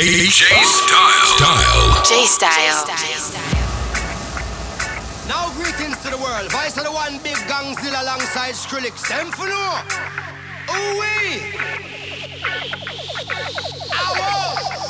J J Style. Style. J Style. Now greetings to the world. Vice of the one big Gongzilla alongside Skrillex. Them for no. Ooh wee. We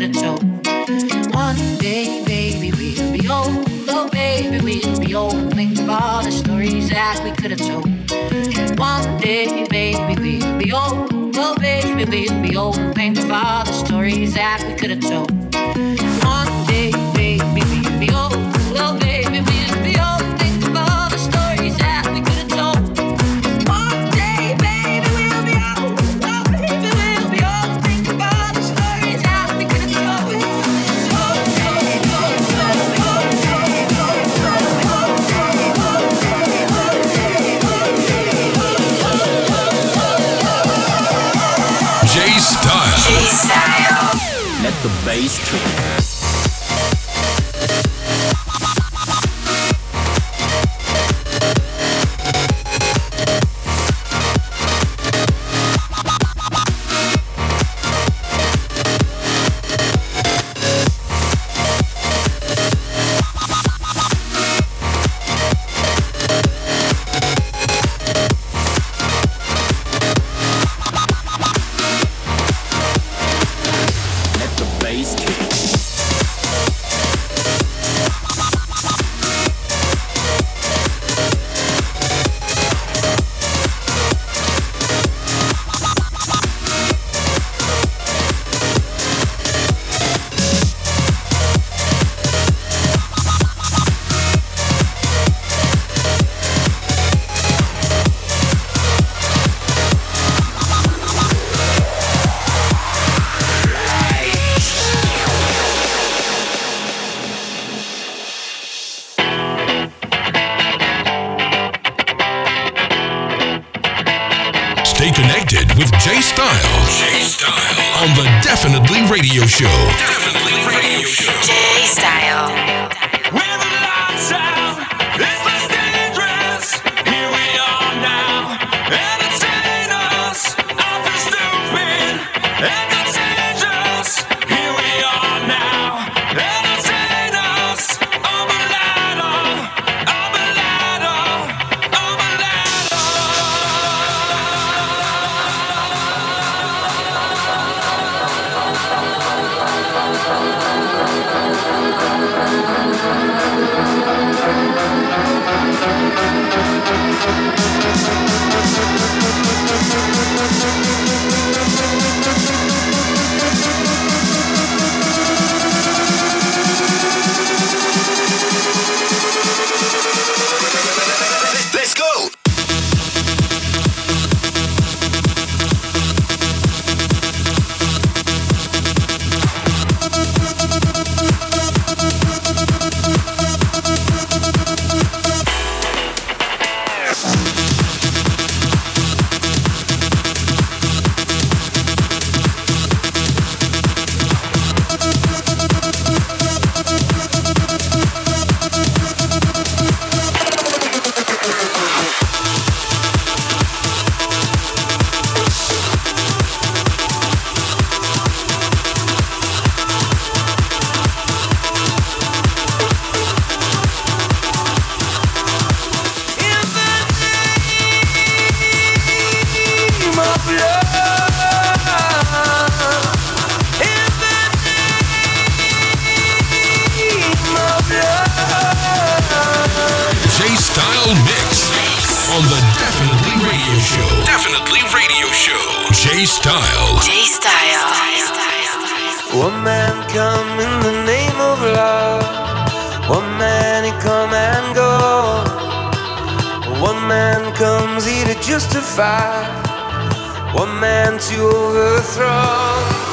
Could have told. With Jay Style. Jay Style on the Definitely Radio Show. Definitely Radio Show. J Style. Style Mix on the Definitely Radio Show. Definitely Radio Show. J Style. J Style. One man come in the name of love. One man he come and go. One man comes he to justify. One man to overthrow.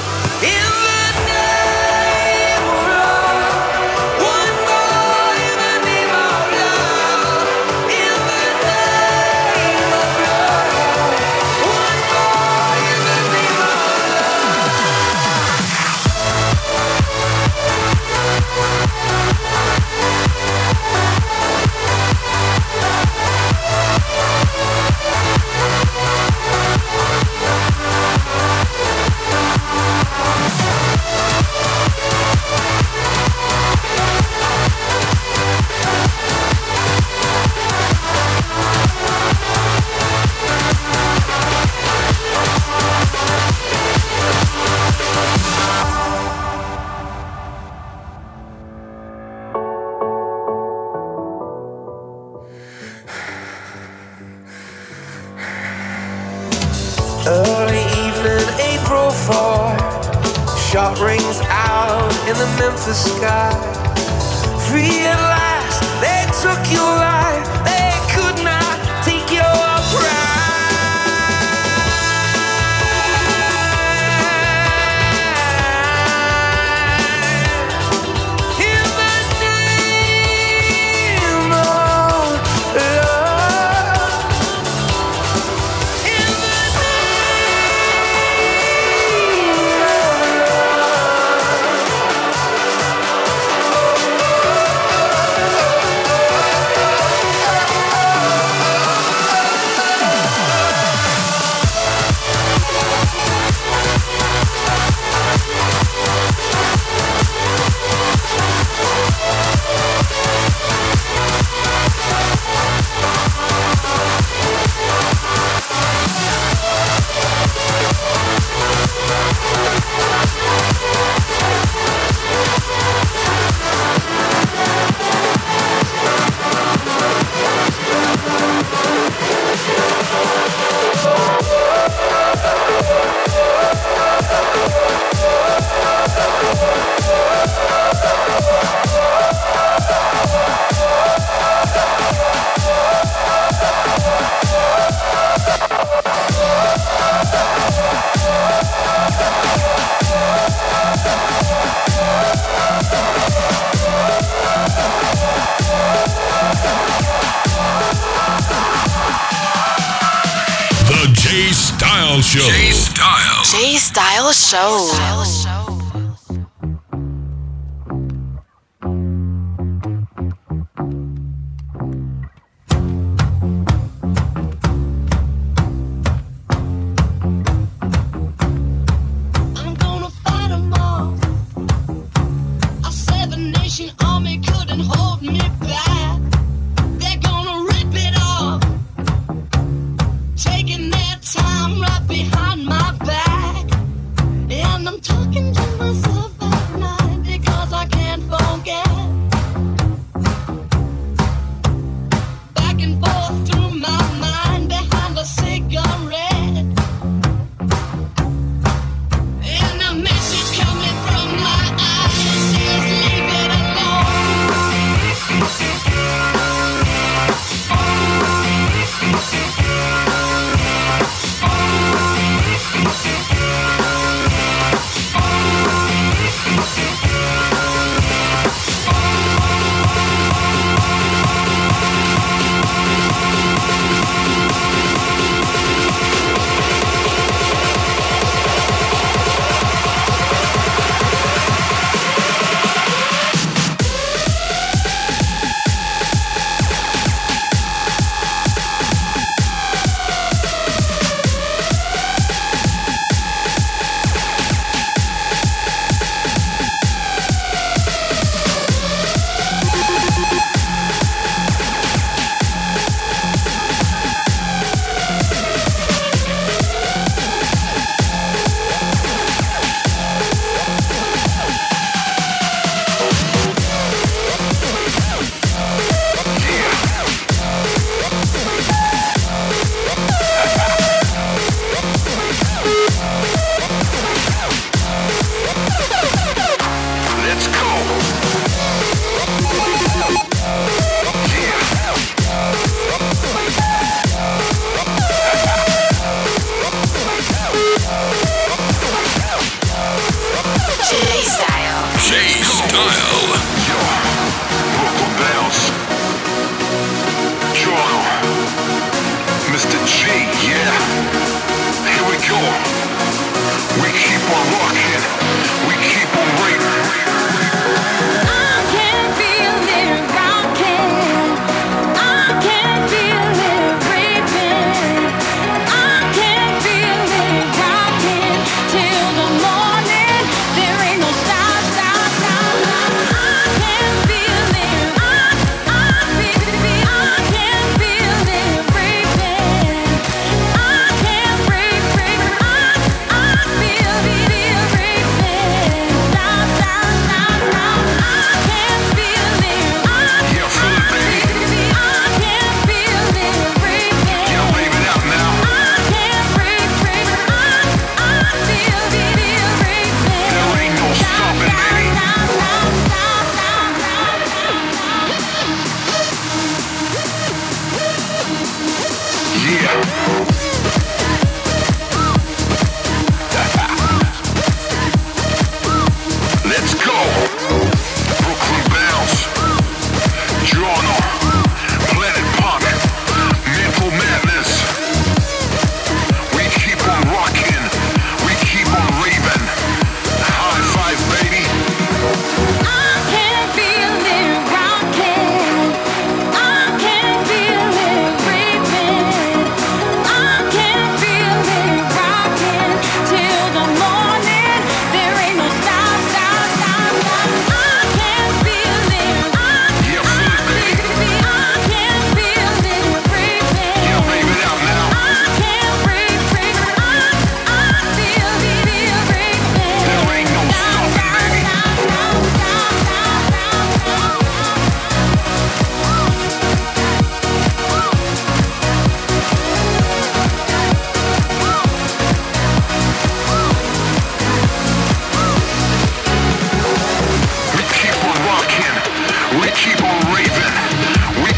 We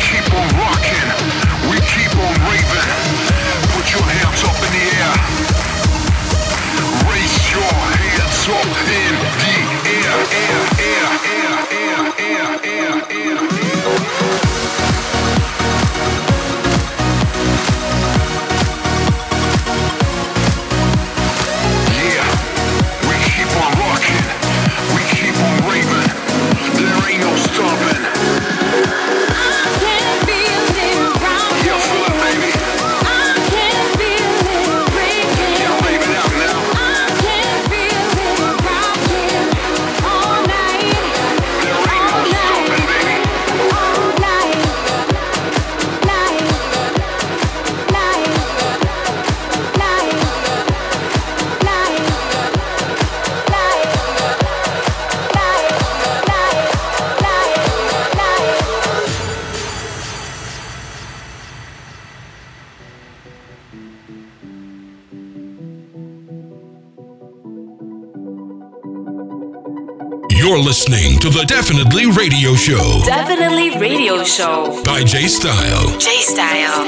keep on rocking. We keep on raving. Put your hands up in the air. Raise your hands up in the air. to the Definitely Radio Show. Definitely Radio Show. By J Style. J Style.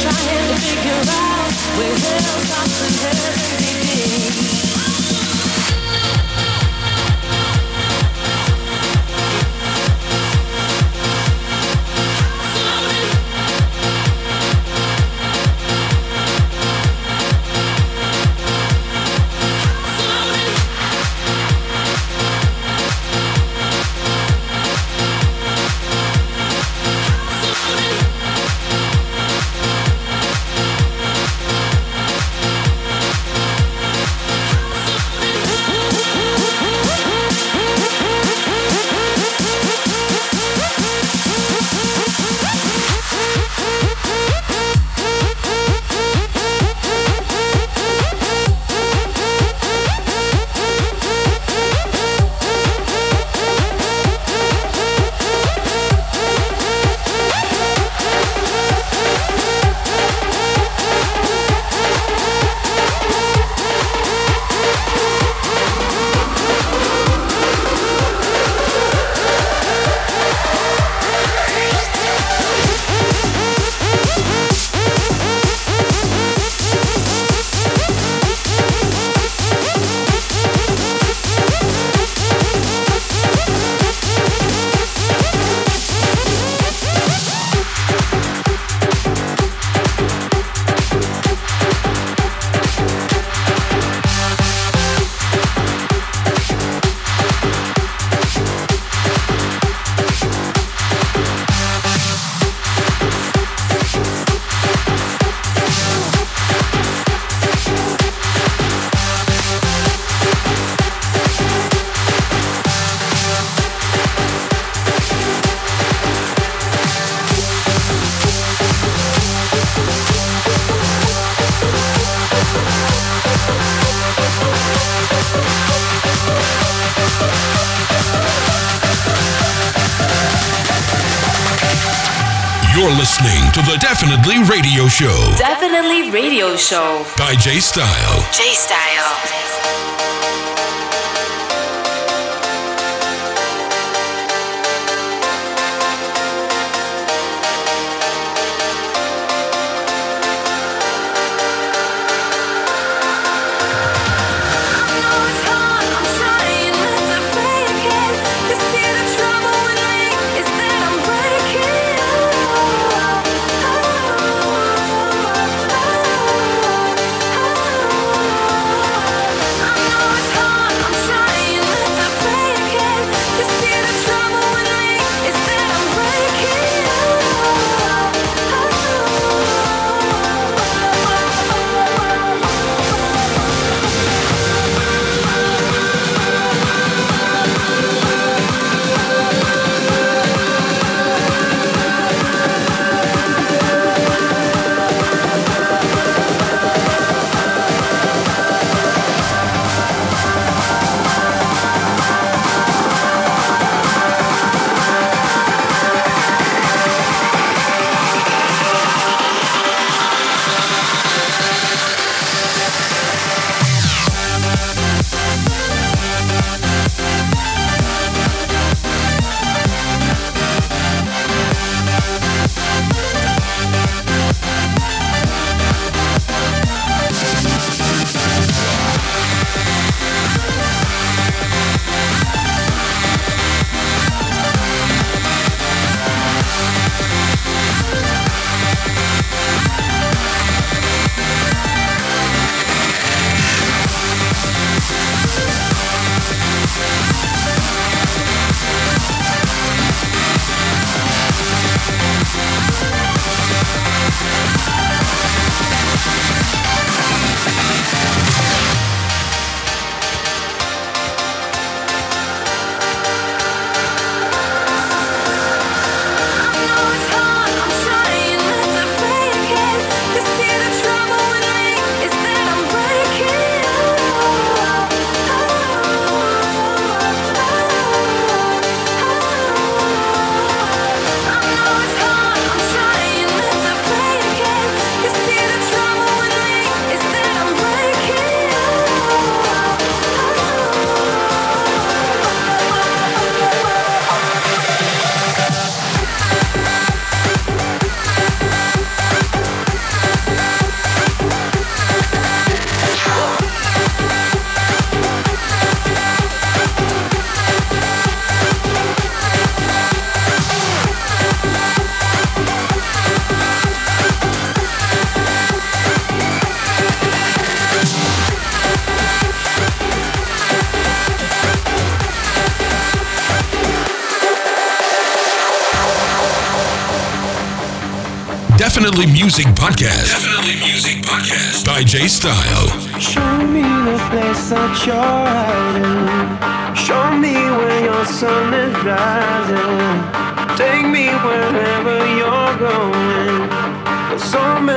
Trying to figure out where hell's and heaven begins You're listening to the Definitely Radio Show. Definitely Radio Show. By J Style. J Style.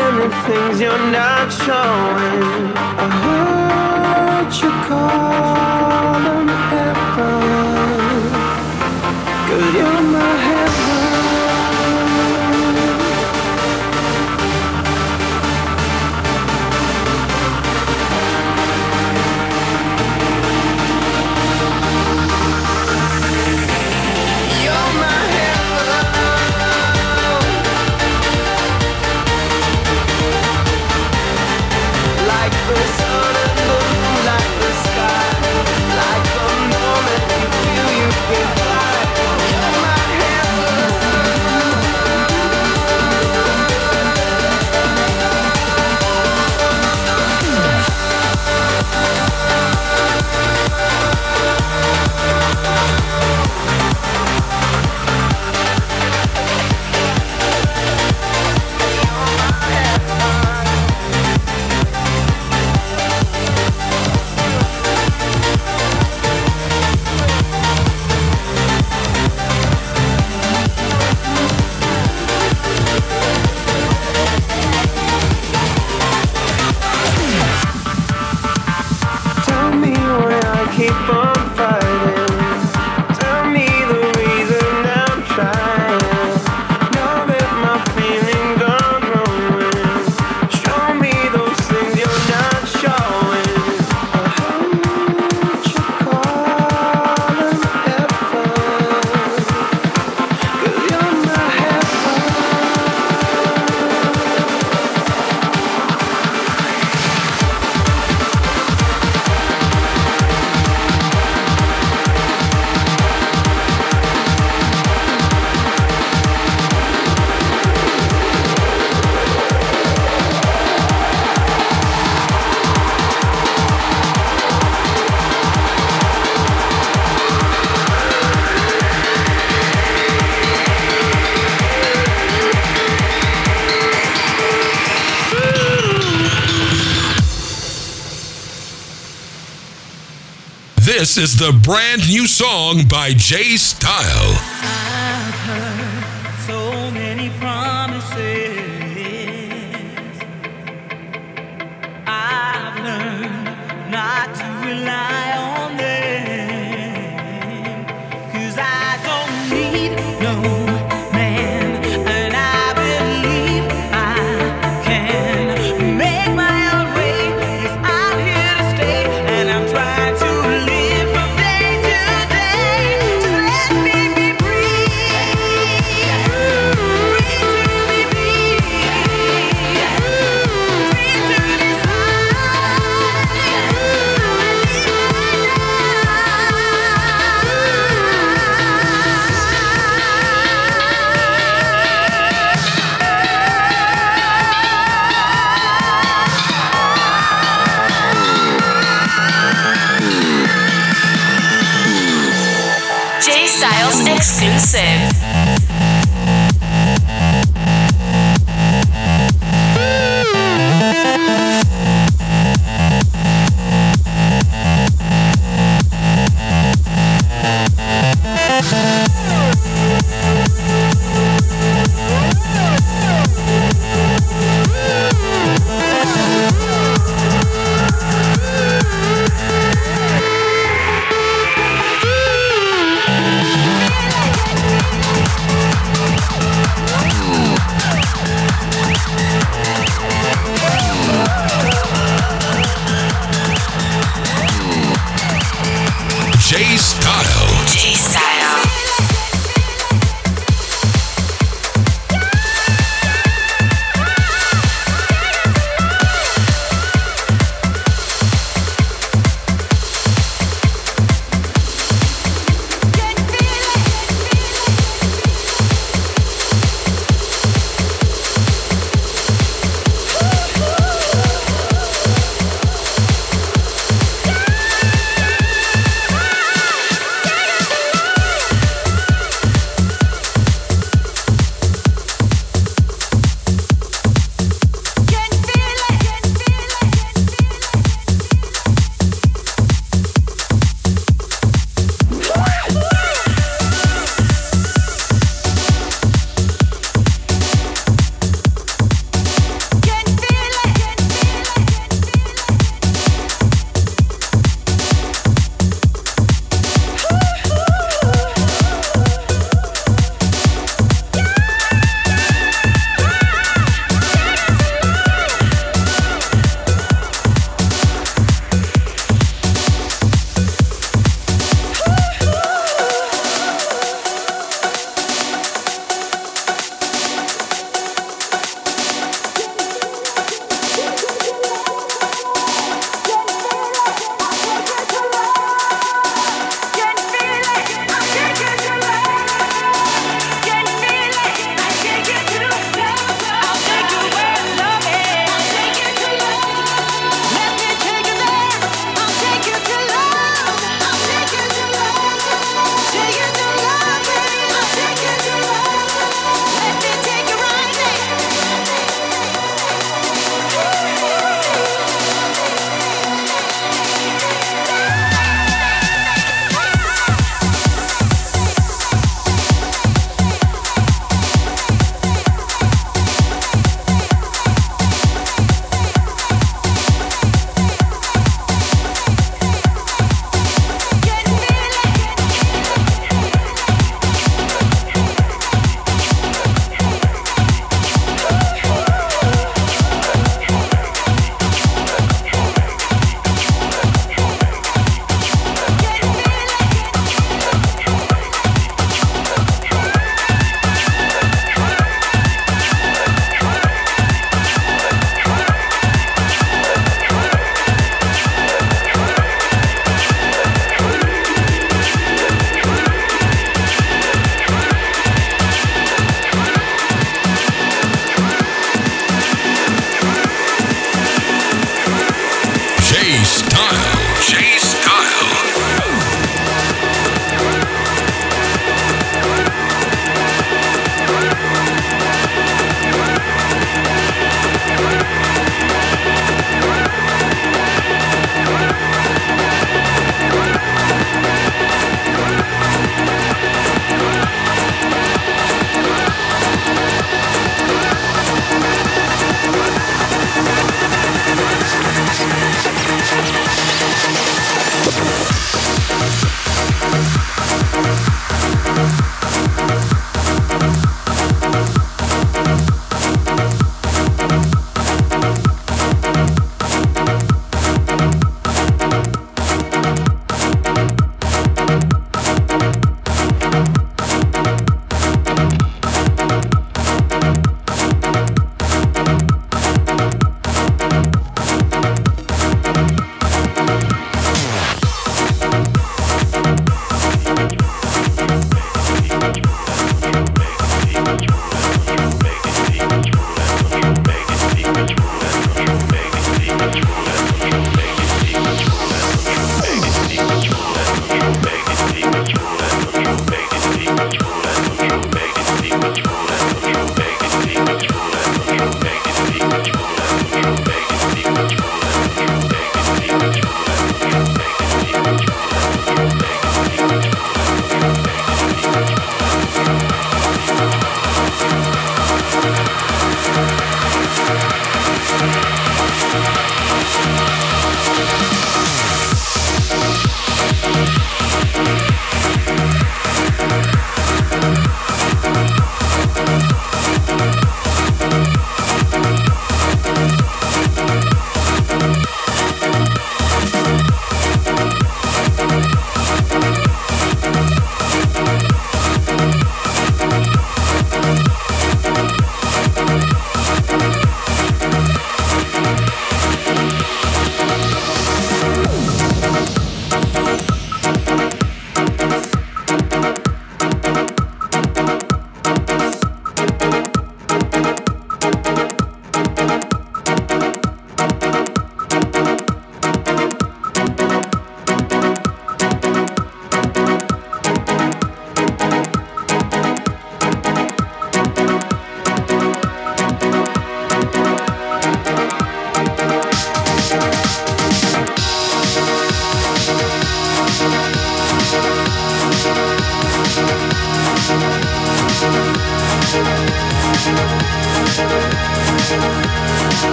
little things you're not showing. I heard you calling. This is the brand new song by Jay Style.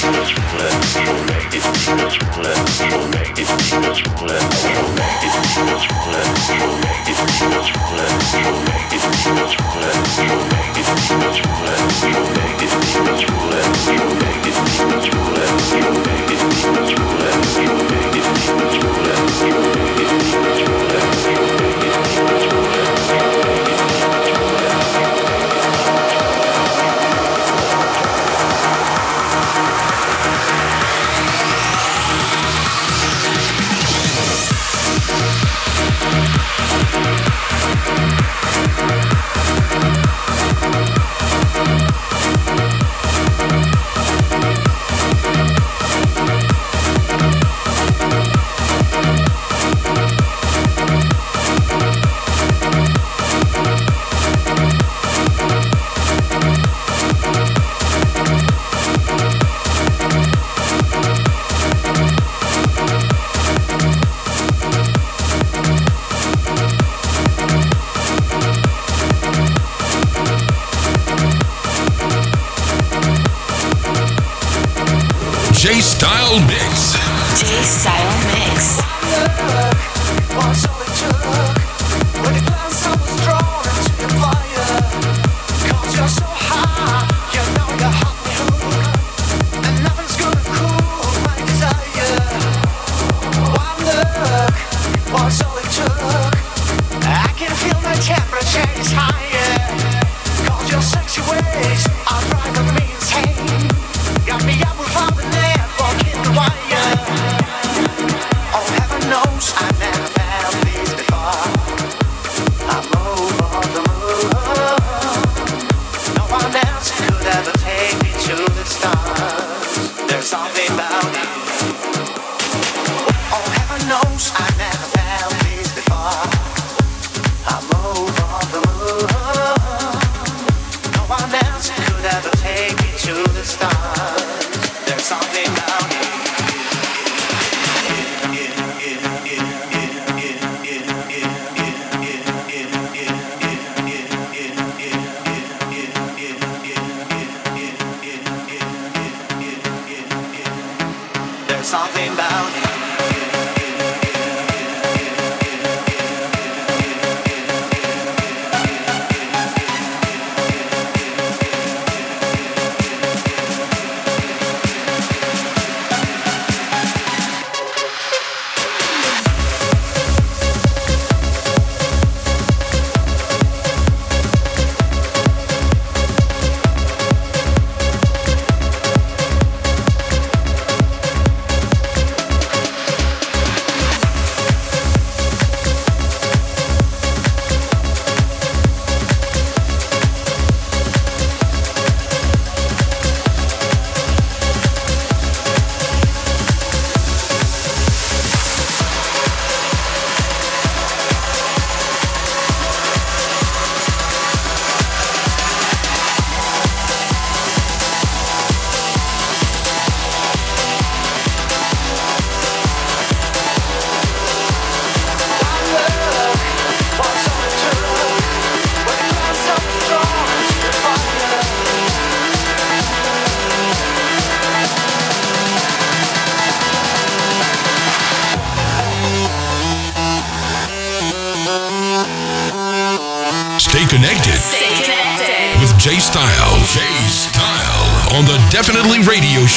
Definitely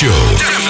Show.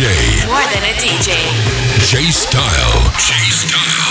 DJ. More than a DJ. J Style. J Style.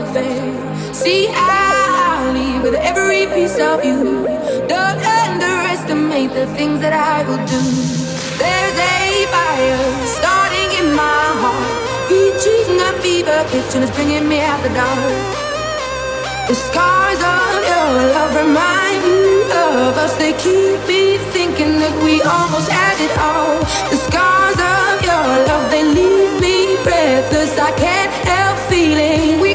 Shit bare. See, I'll leave with every piece of you. Don't underestimate the things that I will do. There's a fire starting in my heart, reaching a fever pitch, and it's bringing me out the dark. The scars of your love remind me of us. They keep me thinking that we almost had it all. The scars of your love, they leave me breathless. I can't help feeling we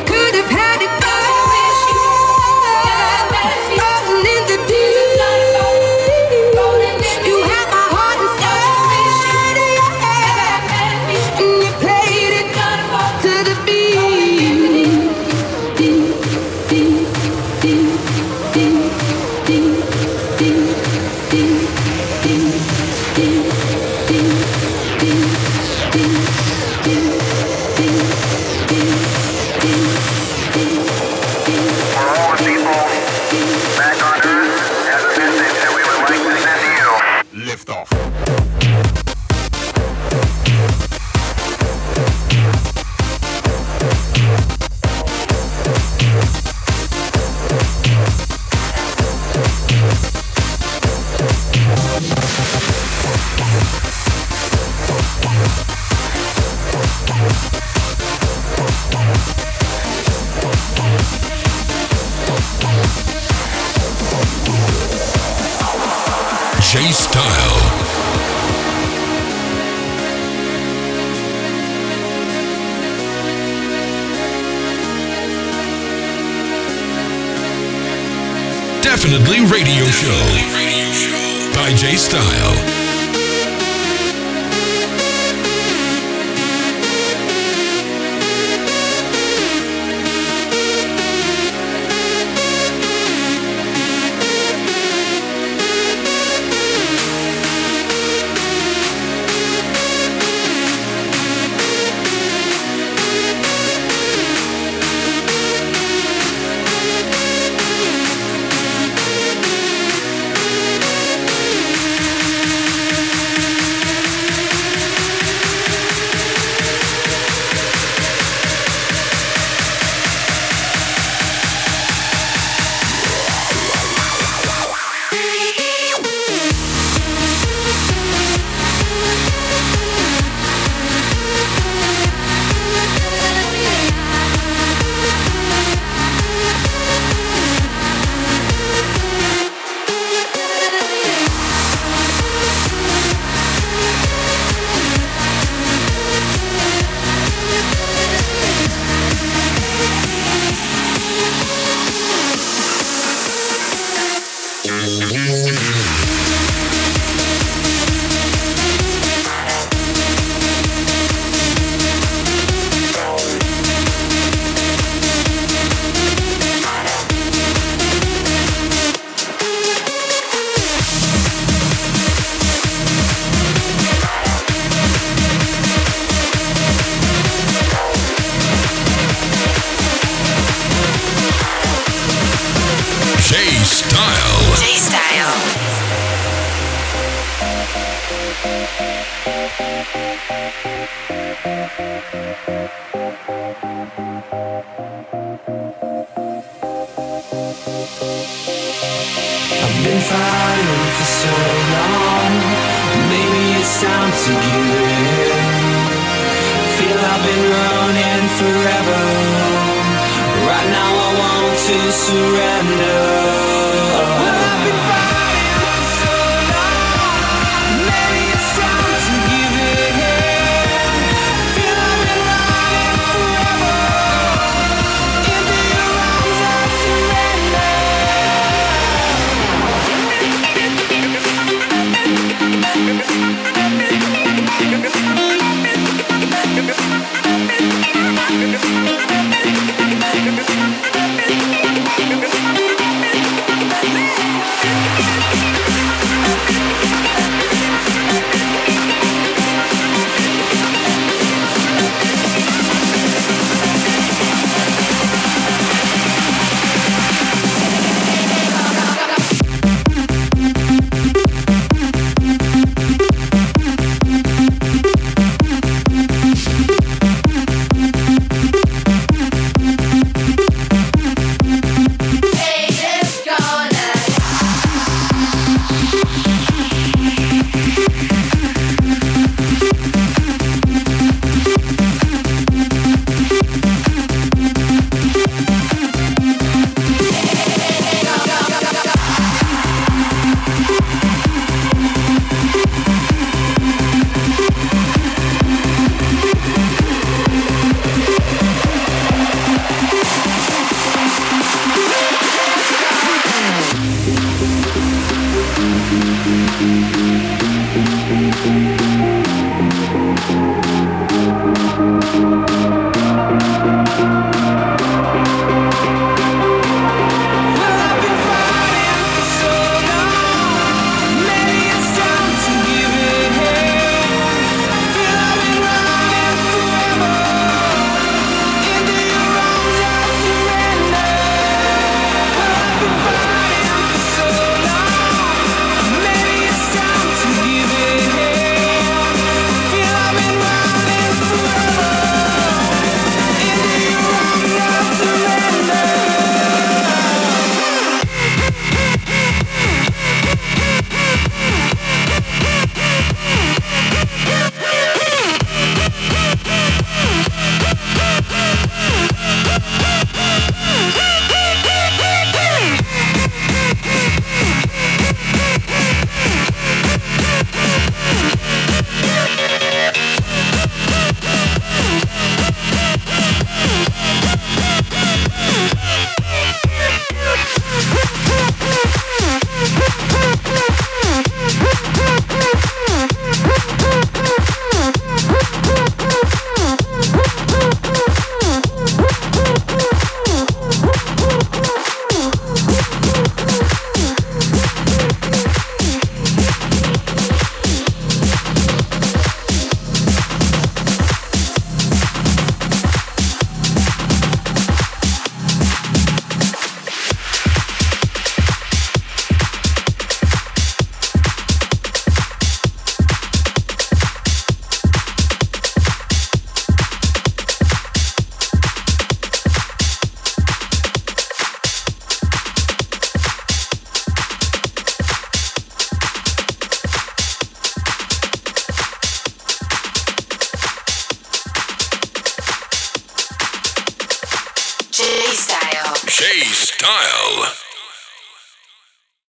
Thank you.